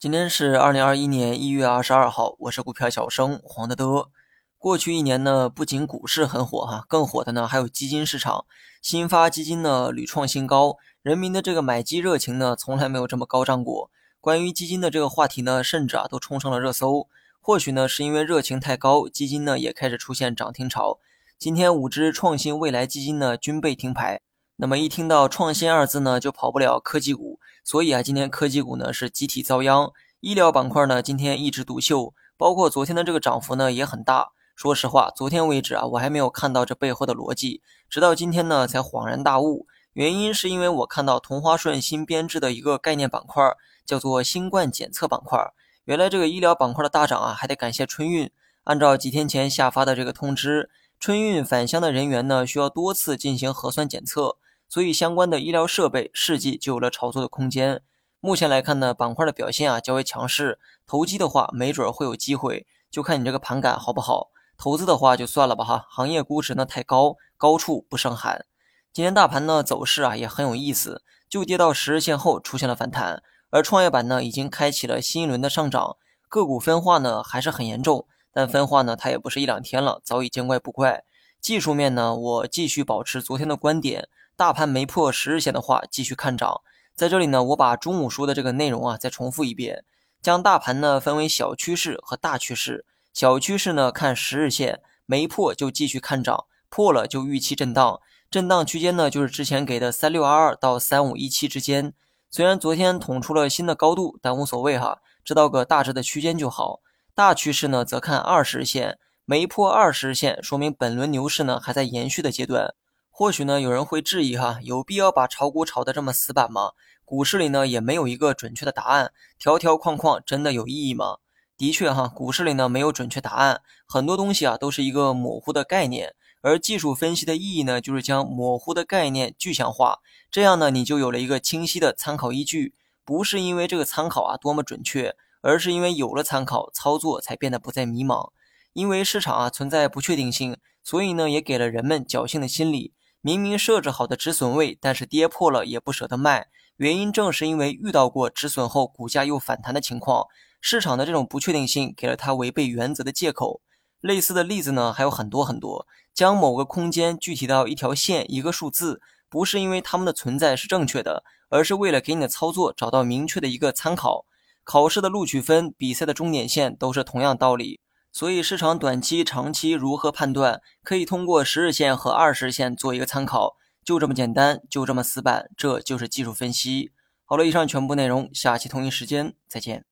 今天是二零二一年一月二十二号，我是股票小生黄德德。过去一年呢，不仅股市很火哈，更火的呢还有基金市场。新发基金呢屡创新高，人民的这个买基热情呢从来没有这么高涨过。关于基金的这个话题呢，甚至啊都冲上了热搜。或许呢是因为热情太高，基金呢也开始出现涨停潮。今天五只创新未来基金呢均被停牌。那么一听到创新二字呢，就跑不了科技股。所以啊，今天科技股呢是集体遭殃，医疗板块呢今天一枝独秀，包括昨天的这个涨幅呢也很大。说实话，昨天为止啊，我还没有看到这背后的逻辑，直到今天呢才恍然大悟。原因是因为我看到同花顺新编制的一个概念板块，叫做新冠检测板块。原来这个医疗板块的大涨啊，还得感谢春运。按照几天前下发的这个通知，春运返乡的人员呢需要多次进行核酸检测。所以相关的医疗设备试剂就有了炒作的空间。目前来看呢，板块的表现啊较为强势，投机的话没准会有机会，就看你这个盘感好不好。投资的话就算了吧哈，行业估值呢太高，高处不胜寒。今天大盘呢走势啊也很有意思，就跌到十日线后出现了反弹，而创业板呢已经开启了新一轮的上涨，个股分化呢还是很严重，但分化呢它也不是一两天了，早已见怪不怪。技术面呢，我继续保持昨天的观点。大盘没破十日线的话，继续看涨。在这里呢，我把中午说的这个内容啊，再重复一遍，将大盘呢分为小趋势和大趋势。小趋势呢看十日线，没破就继续看涨，破了就预期震荡。震荡区间呢就是之前给的三六二二到三五一七之间。虽然昨天捅出了新的高度，但无所谓哈，知道个大致的区间就好。大趋势呢则看二十日线，没破二十日线，说明本轮牛市呢还在延续的阶段。或许呢，有人会质疑哈，有必要把炒股炒得这么死板吗？股市里呢也没有一个准确的答案，条条框框真的有意义吗？的确哈，股市里呢没有准确答案，很多东西啊都是一个模糊的概念，而技术分析的意义呢，就是将模糊的概念具象化，这样呢你就有了一个清晰的参考依据，不是因为这个参考啊多么准确，而是因为有了参考，操作才变得不再迷茫。因为市场啊存在不确定性，所以呢也给了人们侥幸的心理。明明设置好的止损位，但是跌破了也不舍得卖，原因正是因为遇到过止损后股价又反弹的情况。市场的这种不确定性给了他违背原则的借口。类似的例子呢还有很多很多。将某个空间具体到一条线、一个数字，不是因为它们的存在是正确的，而是为了给你的操作找到明确的一个参考。考试的录取分、比赛的终点线都是同样道理。所以市场短期、长期如何判断，可以通过十日线和二十日线做一个参考，就这么简单，就这么死板，这就是技术分析。好了，以上全部内容，下期同一时间再见。